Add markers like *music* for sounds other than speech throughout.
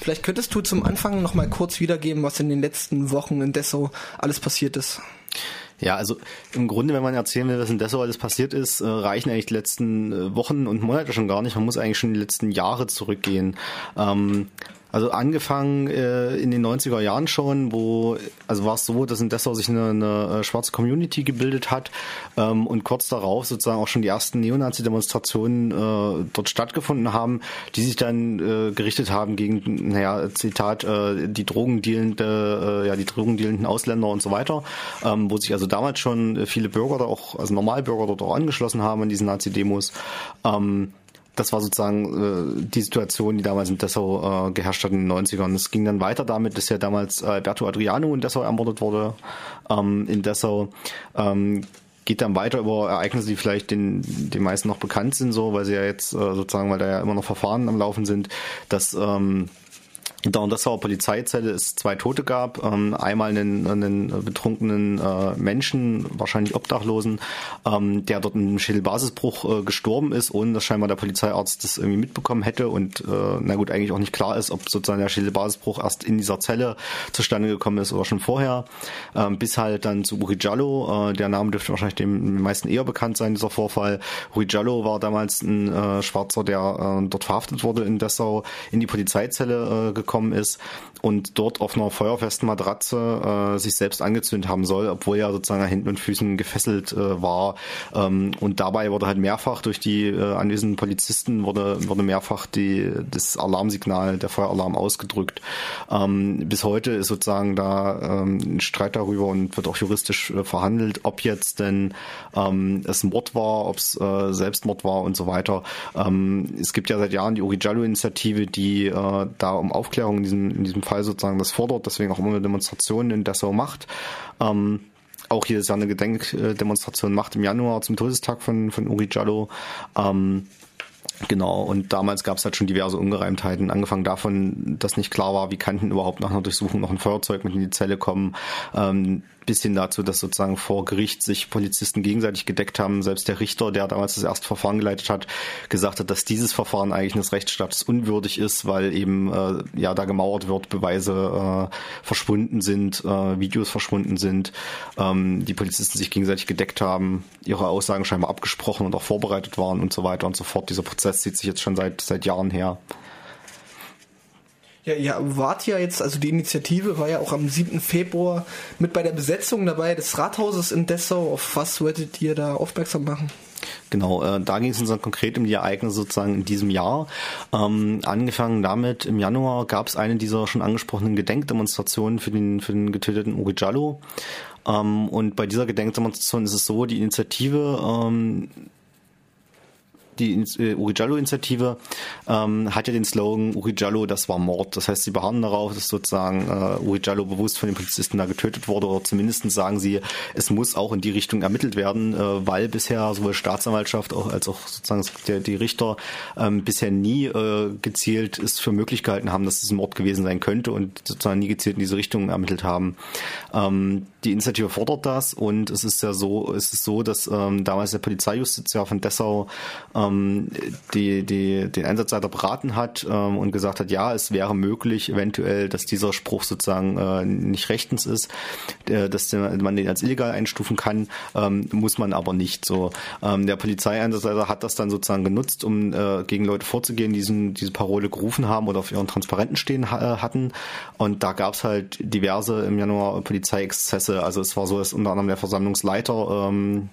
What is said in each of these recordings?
Vielleicht könntest du zum Anfang noch mal kurz wiedergeben, was in den letzten Wochen in Dessau alles passiert ist. Ja, also im Grunde, wenn man erzählen will, was in Dessau alles passiert ist, äh, reichen eigentlich die letzten äh, Wochen und Monate schon gar nicht. Man muss eigentlich schon die letzten Jahre zurückgehen. Ähm, also angefangen äh, in den 90er Jahren schon, wo, also war es so, dass in Dessau sich eine, eine äh, schwarze Community gebildet hat ähm, und kurz darauf sozusagen auch schon die ersten Neonazi-Demonstrationen äh, dort stattgefunden haben, die sich dann äh, gerichtet haben gegen, naja, Zitat, äh, die drogendealende, äh, ja, die drogendealenden Ausländer und so weiter, ähm, wo sich also damals schon viele Bürger da auch, also Normalbürger dort auch angeschlossen haben an diesen Nazi-Demos. Ähm, das war sozusagen äh, die Situation, die damals in Dessau äh, geherrscht hat in den 90ern. Es ging dann weiter damit, dass ja damals äh, Alberto Adriano in Dessau ermordet wurde. Ähm, in Dessau ähm, geht dann weiter über Ereignisse, die vielleicht den, den meisten noch bekannt sind, so, weil sie ja jetzt äh, sozusagen, weil da ja immer noch Verfahren am Laufen sind, dass ähm, in der Dessauer Polizeizelle es zwei Tote gab. Ähm, einmal einen, einen betrunkenen äh, Menschen, wahrscheinlich Obdachlosen, ähm, der dort im Schädelbasisbruch äh, gestorben ist, ohne dass scheinbar der Polizeiarzt das irgendwie mitbekommen hätte und äh, na gut, eigentlich auch nicht klar ist, ob sozusagen der Schädelbasisbruch erst in dieser Zelle zustande gekommen ist oder schon vorher. Ähm, bis halt dann zu Uri Giallo, äh, der Name dürfte wahrscheinlich dem meisten eher bekannt sein, dieser Vorfall. Uri Giallo war damals ein äh, Schwarzer, der äh, dort verhaftet wurde in Dessau, in die Polizeizelle äh, gekommen gekommen ist und dort auf einer feuerfesten Matratze äh, sich selbst angezündet haben soll, obwohl er sozusagen an Händen und Füßen gefesselt äh, war. Ähm, und dabei wurde halt mehrfach durch die äh, anwesenden Polizisten wurde, wurde mehrfach die, das Alarmsignal, der Feueralarm ausgedrückt. Ähm, bis heute ist sozusagen da ähm, ein Streit darüber und wird auch juristisch äh, verhandelt, ob jetzt denn ähm, es Mord war, ob es äh, Selbstmord war und so weiter. Ähm, es gibt ja seit Jahren die Origiallo-Initiative, die äh, da um Aufklärung in diesem, in diesem Fall sozusagen das fordert, deswegen auch immer eine Demonstration in Dessau macht. Ähm, auch jedes Jahr eine Gedenkdemonstration macht im Januar zum Todestag von, von Uri Giallo. Ähm, Genau, und damals gab es halt schon diverse Ungereimtheiten, angefangen davon, dass nicht klar war, wie kann überhaupt nach einer Durchsuchung noch ein Feuerzeug mit in die Zelle kommen. Ähm, bis hin dazu, dass sozusagen vor Gericht sich Polizisten gegenseitig gedeckt haben. Selbst der Richter, der damals das erste Verfahren geleitet hat, gesagt hat, dass dieses Verfahren eigentlich eines Rechtsstaates unwürdig ist, weil eben äh, ja da gemauert wird, Beweise äh, verschwunden sind, äh, Videos verschwunden sind, ähm, die Polizisten sich gegenseitig gedeckt haben, ihre Aussagen scheinbar abgesprochen und auch vorbereitet waren und so weiter und so fort. Dieser Prozess zieht sich jetzt schon seit seit Jahren her. Ja, ihr wart ja jetzt, also die Initiative war ja auch am 7. Februar mit bei der Besetzung dabei des Rathauses in Dessau. Auf was wolltet ihr da aufmerksam machen? Genau, äh, da ging es uns dann konkret um die Ereignisse sozusagen in diesem Jahr. Ähm, angefangen damit, im Januar gab es eine dieser schon angesprochenen Gedenkdemonstrationen für den, für den getöteten Uri Giallo. Ähm, und bei dieser Gedenkdemonstration ist es so, die Initiative ähm, die äh, Urijallo-Initiative ähm, hat ja den Slogan Urijallo, das war Mord. Das heißt, sie beharren darauf, dass sozusagen äh, Urijallo bewusst von den Polizisten da getötet wurde oder zumindest sagen sie, es muss auch in die Richtung ermittelt werden, äh, weil bisher sowohl Staatsanwaltschaft auch, als auch sozusagen der, die Richter ähm, bisher nie äh, gezielt es für möglich gehalten haben, dass es ein Mord gewesen sein könnte und sozusagen nie gezielt in diese Richtung ermittelt haben. Ähm, die Initiative fordert das und es ist ja so, es ist so, dass ähm, damals der Polizeijustiziar von Dessau ähm, die, die, den Einsatzleiter beraten hat ähm, und gesagt hat, ja, es wäre möglich eventuell, dass dieser Spruch sozusagen äh, nicht rechtens ist, äh, dass man den als illegal einstufen kann, ähm, muss man aber nicht. So, ähm, der Polizeieinsatzleiter hat das dann sozusagen genutzt, um äh, gegen Leute vorzugehen, die diese Parole gerufen haben oder auf ihren Transparenten stehen ha hatten. Und da gab es halt diverse im Januar Polizeiexzesse. Also es war so, dass unter anderem der Versammlungsleiter ähm,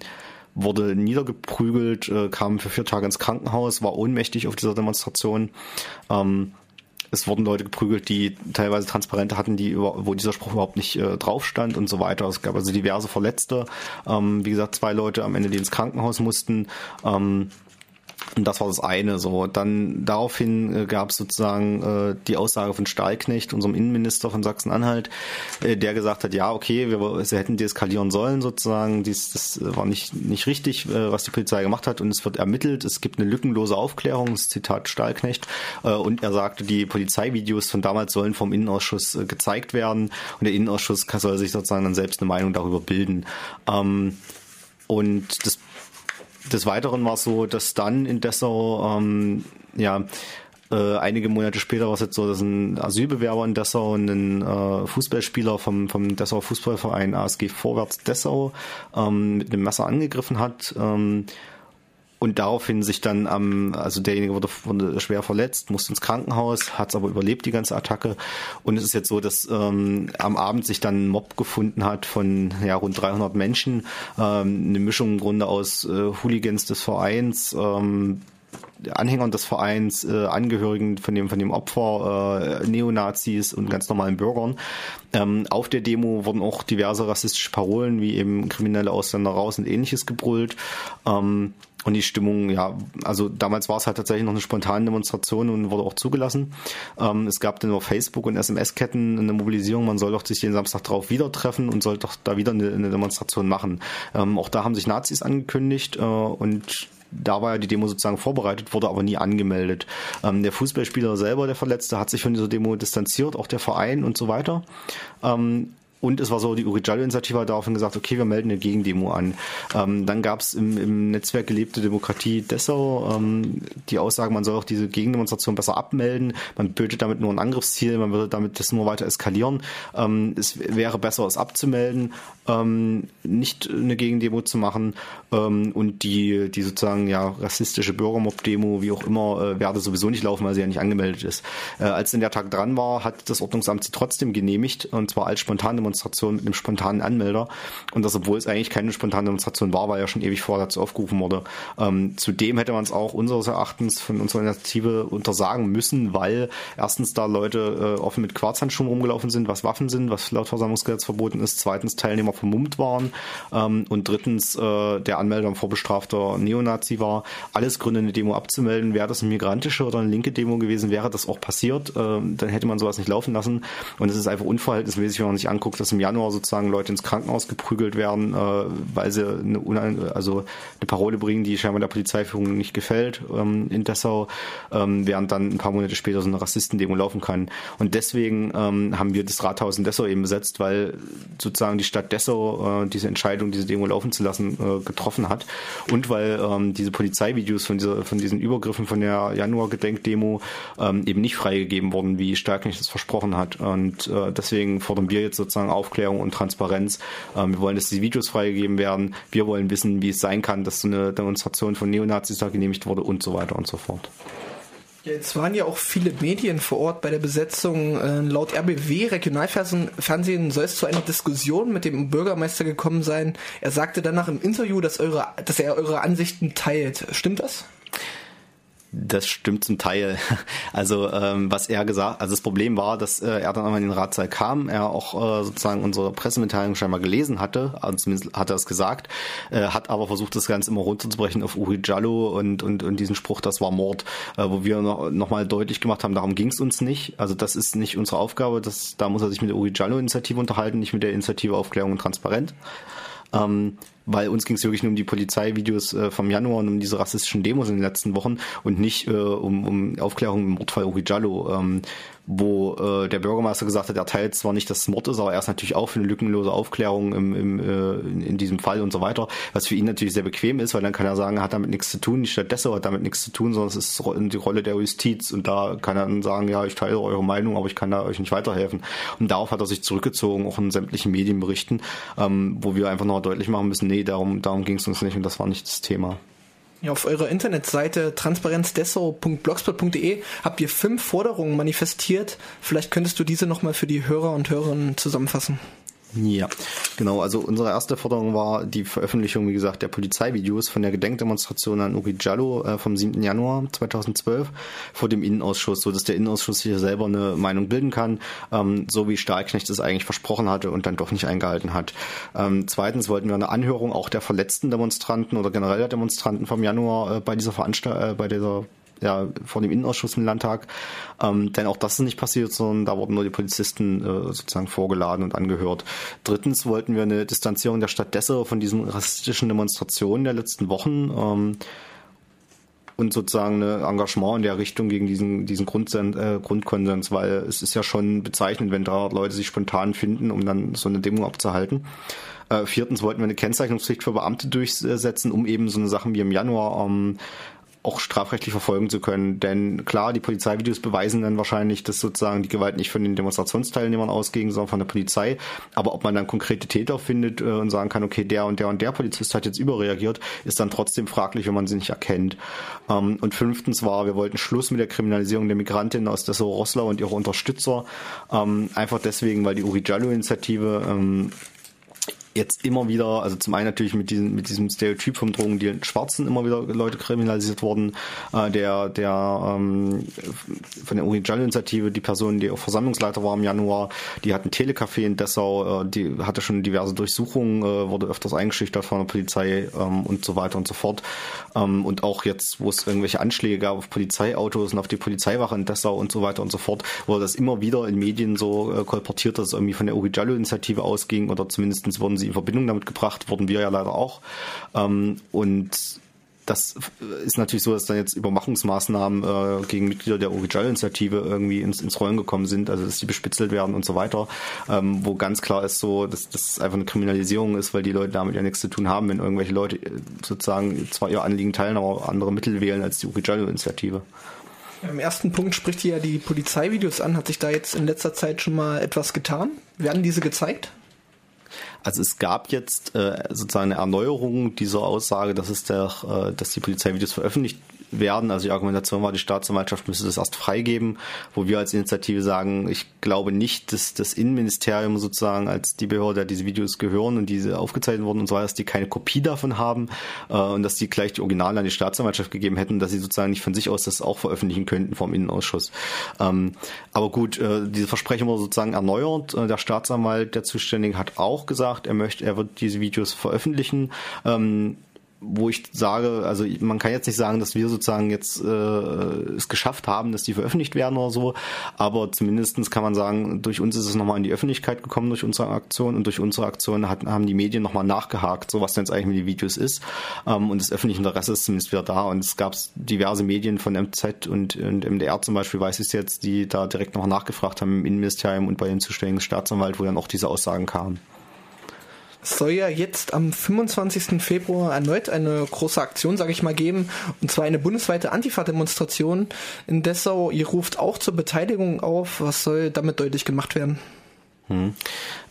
wurde niedergeprügelt, äh, kam für vier Tage ins Krankenhaus, war ohnmächtig auf dieser Demonstration. Ähm, es wurden Leute geprügelt, die teilweise Transparente hatten, die über, wo dieser Spruch überhaupt nicht äh, drauf stand und so weiter. Es gab also diverse Verletzte. Ähm, wie gesagt, zwei Leute am Ende, die ins Krankenhaus mussten. Ähm, und das war das eine. So, dann daraufhin äh, gab es sozusagen äh, die Aussage von Stahlknecht, unserem Innenminister von Sachsen-Anhalt, äh, der gesagt hat, ja, okay, wir, sie hätten deeskalieren sollen sozusagen. Dies, das war nicht nicht richtig, äh, was die Polizei gemacht hat, und es wird ermittelt. Es gibt eine lückenlose Aufklärung. Zitat Stahlknecht. Äh, und er sagte, die Polizeivideos von damals sollen vom Innenausschuss äh, gezeigt werden, und der Innenausschuss soll sich sozusagen dann selbst eine Meinung darüber bilden. Ähm, und das des Weiteren war es so, dass dann in Dessau ähm, ja Äh, einige Monate später war es jetzt so, dass ein Asylbewerber in Dessau einen äh, Fußballspieler vom, vom Dessauer Fußballverein ASG Vorwärts Dessau ähm, mit einem Messer angegriffen hat. Ähm, und daraufhin sich dann am, also derjenige wurde, wurde schwer verletzt, musste ins Krankenhaus, hat es aber überlebt, die ganze Attacke. Und es ist jetzt so, dass ähm, am Abend sich dann ein Mob gefunden hat von ja, rund 300 Menschen, ähm, eine Mischung im Grunde aus äh, Hooligans des Vereins, ähm, Anhängern des Vereins, äh, Angehörigen von dem, von dem Opfer, äh, Neonazis und ganz normalen Bürgern. Ähm, auf der Demo wurden auch diverse rassistische Parolen wie eben kriminelle Ausländer raus und ähnliches gebrüllt. Ähm, und die Stimmung, ja, also damals war es halt tatsächlich noch eine spontane Demonstration und wurde auch zugelassen. Ähm, es gab dann auf Facebook und SMS-Ketten eine Mobilisierung, man soll doch sich den Samstag drauf wieder treffen und soll doch da wieder eine, eine Demonstration machen. Ähm, auch da haben sich Nazis angekündigt äh, und da war ja die Demo sozusagen vorbereitet, wurde aber nie angemeldet. Ähm, der Fußballspieler selber, der Verletzte, hat sich von dieser Demo distanziert, auch der Verein und so weiter. Ähm, und es war so, die Uri Jallo-Initiative hat daraufhin gesagt, okay, wir melden eine Gegendemo an. Ähm, dann gab es im, im, Netzwerk Gelebte Demokratie Dessau ähm, die Aussage, man soll auch diese Gegendemonstration besser abmelden. Man bötet damit nur ein Angriffsziel, man würde damit das nur weiter eskalieren. Ähm, es wäre besser, es abzumelden, ähm, nicht eine Gegendemo zu machen ähm, und die, die sozusagen ja rassistische Bürgermob-Demo, wie auch immer, äh, werde sowieso nicht laufen, weil sie ja nicht angemeldet ist. Äh, als denn der Tag dran war, hat das Ordnungsamt sie trotzdem genehmigt und zwar als spontane Demonstration mit einem spontanen Anmelder. Und das, obwohl es eigentlich keine spontane Demonstration war, weil ja schon ewig vorher dazu aufgerufen wurde. Ähm, zudem hätte man es auch unseres Erachtens von unserer Initiative untersagen müssen, weil erstens da Leute äh, offen mit Quarzhandschuhen rumgelaufen sind, was Waffen sind, was laut Versammlungsgesetz verboten ist. Zweitens Teilnehmer vermummt waren. Ähm, und drittens äh, der Anmelder ein vorbestrafter Neonazi war. Alles Gründe, eine Demo abzumelden. Wäre das eine migrantische oder eine linke Demo gewesen, wäre das auch passiert. Ähm, dann hätte man sowas nicht laufen lassen. Und es ist einfach unverhältnismäßig, wenn man sich anguckt, dass im Januar sozusagen Leute ins Krankenhaus geprügelt werden, äh, weil sie eine, also eine Parole bringen, die scheinbar der Polizeiführung nicht gefällt ähm, in Dessau, ähm, während dann ein paar Monate später so eine Rassistendemo laufen kann. Und deswegen ähm, haben wir das Rathaus in Dessau eben besetzt, weil sozusagen die Stadt Dessau äh, diese Entscheidung, diese Demo laufen zu lassen, äh, getroffen hat und weil ähm, diese Polizeivideos von, dieser, von diesen Übergriffen von der Januar-Gedenkdemo ähm, eben nicht freigegeben wurden, wie Starknecht es versprochen hat. Und äh, deswegen fordern wir jetzt sozusagen Aufklärung und Transparenz. Ähm, wir wollen, dass die Videos freigegeben werden. Wir wollen wissen, wie es sein kann, dass so eine Demonstration von Neonazis da genehmigt wurde und so weiter und so fort. Jetzt waren ja auch viele Medien vor Ort bei der Besetzung. Äh, laut RBW Regionalfernsehen soll es zu einer Diskussion mit dem Bürgermeister gekommen sein. Er sagte danach im Interview, dass, eure, dass er eure Ansichten teilt. Stimmt das? Das stimmt zum Teil. *laughs* Also ähm, was er gesagt, also das Problem war, dass äh, er dann einmal in den Ratssaal kam, er auch äh, sozusagen unsere Pressemitteilung scheinbar gelesen hatte, also zumindest hat er es gesagt, äh, hat aber versucht, das Ganze immer runterzubrechen auf Uri Jallo und, und, und diesen Spruch, das war Mord, äh, wo wir noch, noch mal deutlich gemacht haben, darum ging es uns nicht. Also das ist nicht unsere Aufgabe, das, da muss er sich mit der Uri Jallo-Initiative unterhalten, nicht mit der Initiative Aufklärung und Transparenz. Ähm, weil uns ging es wirklich nur um die Polizeivideos äh, vom Januar und um diese rassistischen Demos in den letzten Wochen und nicht äh, um, um Aufklärung im Mordfall Uri Jallo. Ähm, wo äh, der Bürgermeister gesagt hat, er teilt zwar nicht, dass es Mord ist, aber er ist natürlich auch für eine lückenlose Aufklärung im, im, äh, in, diesem Fall und so weiter, was für ihn natürlich sehr bequem ist, weil dann kann er sagen, er hat damit nichts zu tun, die Stadt Dessau hat damit nichts zu tun, sondern es ist die Rolle der Justiz und da kann er dann sagen, ja, ich teile eure Meinung, aber ich kann da euch nicht weiterhelfen. Und darauf hat er sich zurückgezogen, auch in sämtlichen Medienberichten, ähm, wo wir einfach noch deutlich machen müssen, nee, darum, darum ging es uns nicht und das war nicht das Thema. Ja, auf eurer Internetseite transparenzdessau.blogspot.de habt ihr fünf Forderungen manifestiert. Vielleicht könntest du diese nochmal für die Hörer und Hörerinnen zusammenfassen. Ja, genau. Also unsere erste Forderung war die Veröffentlichung, wie gesagt, der Polizeivideos von der Gedenkdemonstration an Uri Jallo äh, vom 7. Januar 2012 vor dem Innenausschuss, so dass der Innenausschuss hier selber eine Meinung bilden kann, ähm, so wie Stahlknecht es eigentlich versprochen hatte und dann doch nicht eingehalten hat. Ähm, zweitens wollten wir eine Anhörung auch der verletzten Demonstranten oder generell der Demonstranten vom Januar äh, bei dieser Veranstaltung, äh, bei dieser ja, vor dem Innenausschuss im Landtag. Ähm, denn auch das ist nicht passiert, sondern da wurden nur die Polizisten äh, sozusagen vorgeladen und angehört. Drittens wollten wir eine Distanzierung der Stadt Dessau von diesen rassistischen Demonstrationen der letzten Wochen. Ähm, und sozusagen ein Engagement in der Richtung gegen diesen, diesen Grundsen äh, Grundkonsens, weil es ist ja schon bezeichnend, wenn 300 Leute sich spontan finden, um dann so eine Demo abzuhalten. Äh, viertens wollten wir eine Kennzeichnungspflicht für Beamte durchsetzen, um eben so eine Sachen wie im Januar ähm, auch strafrechtlich verfolgen zu können. Denn klar, die Polizeivideos beweisen dann wahrscheinlich, dass sozusagen die Gewalt nicht von den Demonstrationsteilnehmern ausging, sondern von der Polizei. Aber ob man dann konkrete Täter findet äh, und sagen kann, okay, der und der und der Polizist hat jetzt überreagiert, ist dann trotzdem fraglich, wenn man sie nicht erkennt. Ähm, und fünftens war, wir wollten Schluss mit der Kriminalisierung der Migrantinnen aus Dessau-Rosslau und ihrer Unterstützer. Ähm, einfach deswegen, weil die Uri Jallo-Initiative ähm, jetzt immer wieder, also zum einen natürlich mit diesem, mit diesem Stereotyp vom Drogendeal Schwarzen immer wieder Leute kriminalisiert worden, äh, der, der ähm, von der Uri-Jallo-Initiative, die Person, die auch Versammlungsleiter war im Januar, die hat ein Telecafé in Dessau, äh, die hatte schon diverse Durchsuchungen, äh, wurde öfters eingeschüchtert von der Polizei ähm, und so weiter und so fort. Ähm, und auch jetzt, wo es irgendwelche Anschläge gab auf Polizeiautos und auf die Polizeiwache in Dessau und so weiter und so fort, wurde das immer wieder in Medien so äh, kolportiert, dass es irgendwie von der Uri-Jallo-Initiative ausging oder zumindestens wurden sie in Verbindung damit gebracht, wurden wir ja leider auch. Ähm, und das ist natürlich so, dass dann jetzt Überwachungsmaßnahmen äh, gegen Mitglieder der Original-Initiative irgendwie ins, ins Rollen gekommen sind, also dass die bespitzelt werden und so weiter, ähm, wo ganz klar ist so, dass das einfach eine Kriminalisierung ist, weil die Leute damit ja nichts zu tun haben, wenn irgendwelche Leute äh, sozusagen zwar ihr Anliegen teilen, aber andere Mittel wählen als die Original-Initiative. Im ersten Punkt spricht hier ja die Polizeivideos an. Hat sich da jetzt in letzter Zeit schon mal etwas getan? Werden diese gezeigt? Also es gab jetzt äh, sozusagen eine Erneuerung dieser Aussage, dass es der, äh, dass die Polizeivideos veröffentlicht werden. Also die Argumentation war, die Staatsanwaltschaft müsste das erst freigeben, wo wir als Initiative sagen, ich glaube nicht, dass das Innenministerium sozusagen als die Behörde, der diese Videos gehören und diese aufgezeichnet wurden und so weiter, dass die keine Kopie davon haben äh, und dass die gleich die Originale an die Staatsanwaltschaft gegeben hätten, dass sie sozusagen nicht von sich aus das auch veröffentlichen könnten vom Innenausschuss. Ähm, aber gut, äh, diese Versprechen wurde sozusagen erneuert. Äh, der Staatsanwalt, der Zuständige, hat auch gesagt, er möchte, er wird diese Videos veröffentlichen. Ähm, wo ich sage, also man kann jetzt nicht sagen, dass wir sozusagen jetzt äh, es geschafft haben, dass die veröffentlicht werden oder so, aber zumindestens kann man sagen, durch uns ist es nochmal in die Öffentlichkeit gekommen durch unsere Aktion und durch unsere Aktion hat, haben die Medien nochmal nachgehakt, so was denn jetzt eigentlich mit den Videos ist ähm, und das öffentliche Interesse ist zumindest wieder da und es gab diverse Medien von MZ und, und MDR zum Beispiel, weiß ich es jetzt, die da direkt noch nachgefragt haben im Innenministerium und bei den zuständigen Staatsanwalt, wo dann auch diese Aussagen kamen. Soll ja jetzt am 25. Februar erneut eine große Aktion, sage ich mal, geben, und zwar eine bundesweite Antifa-Demonstration in Dessau. Ihr ruft auch zur Beteiligung auf. Was soll damit deutlich gemacht werden? Hm.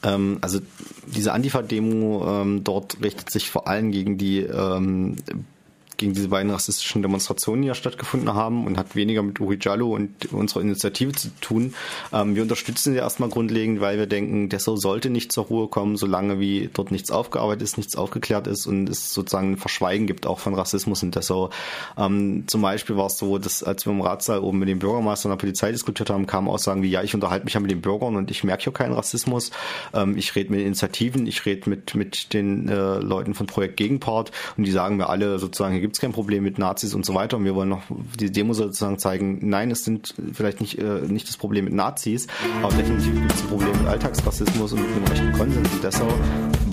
Ähm, also diese Antifa-Demo ähm, dort richtet sich vor allem gegen die ähm, gegen diese beiden rassistischen Demonstrationen, die ja stattgefunden haben und hat weniger mit Uri Jallo und unserer Initiative zu tun. Ähm, wir unterstützen sie erstmal grundlegend, weil wir denken, Dessau sollte nicht zur Ruhe kommen, solange wie dort nichts aufgearbeitet ist, nichts aufgeklärt ist und es sozusagen ein Verschweigen gibt auch von Rassismus in Dessau. Ähm, zum Beispiel war es so, dass als wir im Ratssaal oben mit dem Bürgermeister und der Polizei diskutiert haben, kamen Aussagen wie, ja, ich unterhalte mich ja mit den Bürgern und ich merke hier keinen Rassismus. Ähm, ich rede mit Initiativen, ich rede mit, mit den äh, Leuten von Projekt Gegenpart und die sagen mir alle sozusagen, gibt es kein Problem mit Nazis und so weiter. Und wir wollen noch die Demo sozusagen zeigen, nein, es sind vielleicht nicht, äh, nicht das Problem mit Nazis, aber definitiv gibt es ein Problem mit Alltagsrassismus und mit einem rechten Konsens in Dessau,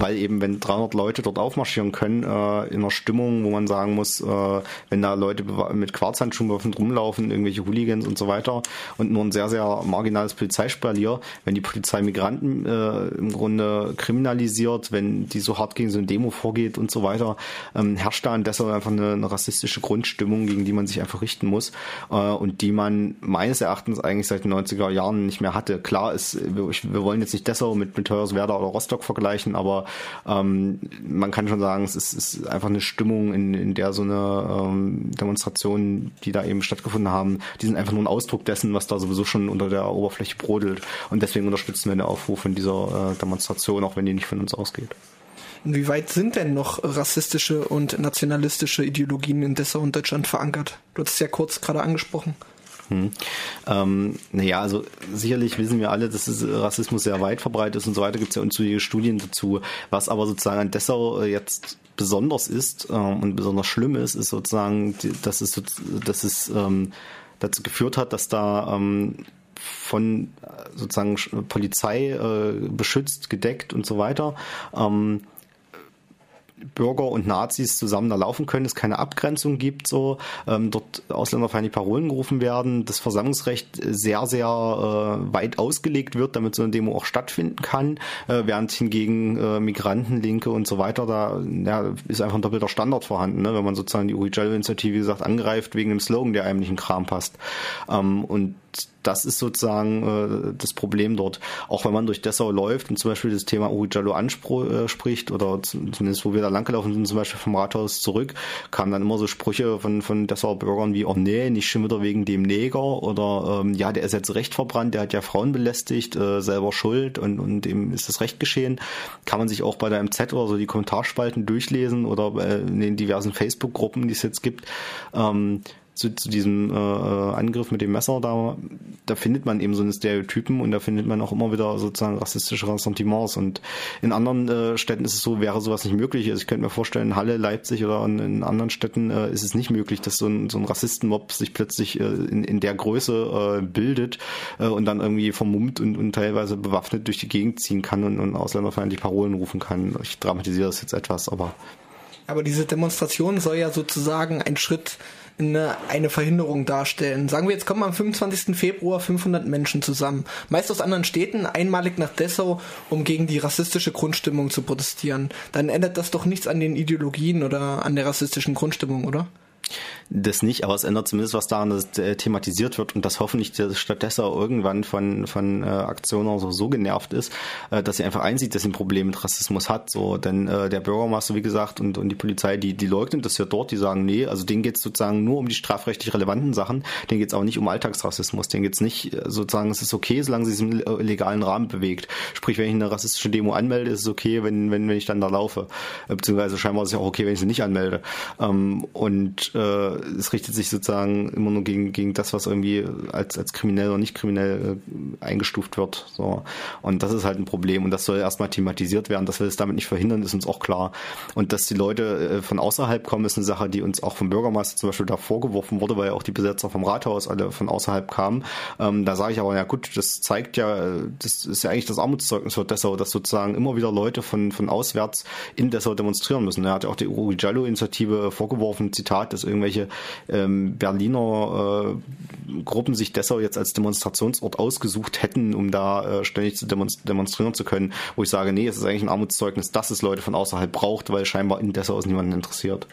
weil eben, wenn 300 Leute dort aufmarschieren können, äh, in einer Stimmung, wo man sagen muss, äh, wenn da Leute mit Quarzhandschuhen rumlaufen, irgendwelche Hooligans und so weiter und nur ein sehr, sehr marginales Polizeispalier, wenn die Polizei Migranten äh, im Grunde kriminalisiert, wenn die so hart gegen so eine Demo vorgeht und so weiter, ähm, herrscht da in Dessau einfach eine eine rassistische Grundstimmung, gegen die man sich einfach richten muss äh, und die man meines Erachtens eigentlich seit den 90er Jahren nicht mehr hatte. Klar ist, wir, wir wollen jetzt nicht Dessau mit, mit Hoyerswerda oder Rostock vergleichen, aber ähm, man kann schon sagen, es ist, ist einfach eine Stimmung, in, in der so eine ähm, Demonstrationen, die da eben stattgefunden haben, die sind einfach nur ein Ausdruck dessen, was da sowieso schon unter der Oberfläche brodelt. Und deswegen unterstützen wir den Aufruf in dieser äh, Demonstration, auch wenn die nicht von uns ausgeht. Inwieweit sind denn noch rassistische und nationalistische Ideologien in Dessau und Deutschland verankert? Du hast es ja kurz gerade angesprochen. Hm. Ähm, naja, also sicherlich wissen wir alle, dass Rassismus sehr weit verbreitet ist und so weiter. Gibt es ja unzählige Studien dazu. Was aber sozusagen an Dessau äh, jetzt besonders ist ähm, und besonders schlimm ist, ist sozusagen, dass es, dass es ähm, dazu geführt hat, dass da ähm, von äh, sozusagen Polizei äh, beschützt, gedeckt und so weiter, ähm, Bürger und Nazis zusammen da laufen können, es keine Abgrenzung gibt, so ähm, dort ausländerfeindliche Parolen gerufen werden, das Versammlungsrecht sehr, sehr äh, weit ausgelegt wird, damit so eine Demo auch stattfinden kann, äh, während hingegen äh, Migranten, Linke und so weiter, da ja, ist einfach ein doppelter Standard vorhanden, ne? wenn man sozusagen die Uri Initiative, wie gesagt, angreift wegen dem Slogan, der einem nicht in Kram passt. Ähm, und das ist sozusagen äh, das Problem dort. Auch wenn man durch Dessau läuft und zum Beispiel das Thema Uri Jallo anspricht äh, oder zumindest wo wir da langgelaufen sind, zum Beispiel vom Rathaus zurück, kamen dann immer so Sprüche von, von Dessauer Bürgern wie, oh nee, nicht schon wieder wegen dem Neger oder ähm, ja, der ist jetzt recht verbrannt, der hat ja Frauen belästigt, äh, selber schuld und, und ihm ist das Recht geschehen. Kann man sich auch bei der MZ oder so die Kommentarspalten durchlesen oder äh, in den diversen Facebook-Gruppen, die es jetzt gibt. Ähm, zu, zu diesem äh, äh, Angriff mit dem Messer, da, da findet man eben so eine Stereotypen und da findet man auch immer wieder sozusagen rassistische Ressentiments. Und in anderen äh, Städten ist es so, wäre sowas nicht möglich. Also ich könnte mir vorstellen, in Halle, Leipzig oder in, in anderen Städten äh, ist es nicht möglich, dass so ein, so ein Rassistenmob sich plötzlich äh, in, in der Größe äh, bildet äh, und dann irgendwie vermummt und, und teilweise bewaffnet durch die Gegend ziehen kann und, und ausländerfeindliche Parolen rufen kann. Ich dramatisiere das jetzt etwas, aber. Aber diese Demonstration soll ja sozusagen ein Schritt eine, eine Verhinderung darstellen. Sagen wir jetzt kommen am 25. Februar 500 Menschen zusammen, meist aus anderen Städten, einmalig nach Dessau, um gegen die rassistische Grundstimmung zu protestieren. Dann ändert das doch nichts an den Ideologien oder an der rassistischen Grundstimmung, oder? Das nicht, aber es ändert zumindest was daran, dass es äh, thematisiert wird und dass hoffentlich Dessau irgendwann von, von äh, Aktionen oder so, so genervt ist, äh, dass sie einfach einsieht, dass sie ein Problem mit Rassismus hat. So, denn äh, der Bürgermeister, wie gesagt, und, und die Polizei, die, die leugnen das ja dort, die sagen, nee, also denen geht es sozusagen nur um die strafrechtlich relevanten Sachen, denen geht es auch nicht um Alltagsrassismus, denen geht es nicht äh, sozusagen, es ist okay, solange sie sich im äh, legalen Rahmen bewegt. Sprich, wenn ich eine rassistische Demo anmelde, ist es okay, wenn, wenn, wenn ich dann da laufe. Beziehungsweise scheinbar ist es ja auch okay, wenn ich sie nicht anmelde. Ähm, und äh, es richtet sich sozusagen immer nur gegen, gegen das, was irgendwie als, als kriminell oder nicht kriminell äh, eingestuft wird. So. Und das ist halt ein Problem und das soll erstmal thematisiert werden. Dass wir das damit nicht verhindern, ist uns auch klar. Und dass die Leute äh, von außerhalb kommen, ist eine Sache, die uns auch vom Bürgermeister zum Beispiel da vorgeworfen wurde, weil ja auch die Besetzer vom Rathaus alle von außerhalb kamen. Ähm, da sage ich aber, ja gut, das zeigt ja, das ist ja eigentlich das Armutszeugnis für Dessau, dass sozusagen immer wieder Leute von, von auswärts in Dessau demonstrieren müssen. Er hat ja auch die Uri Giallo-Initiative vorgeworfen, Zitat, dass irgendwelche ähm, Berliner äh, Gruppen sich Dessau jetzt als Demonstrationsort ausgesucht hätten, um da äh, ständig zu demonstrieren zu können, wo ich sage, nee, es ist eigentlich ein Armutszeugnis, dass es Leute von außerhalb braucht, weil scheinbar in Dessau ist niemanden interessiert.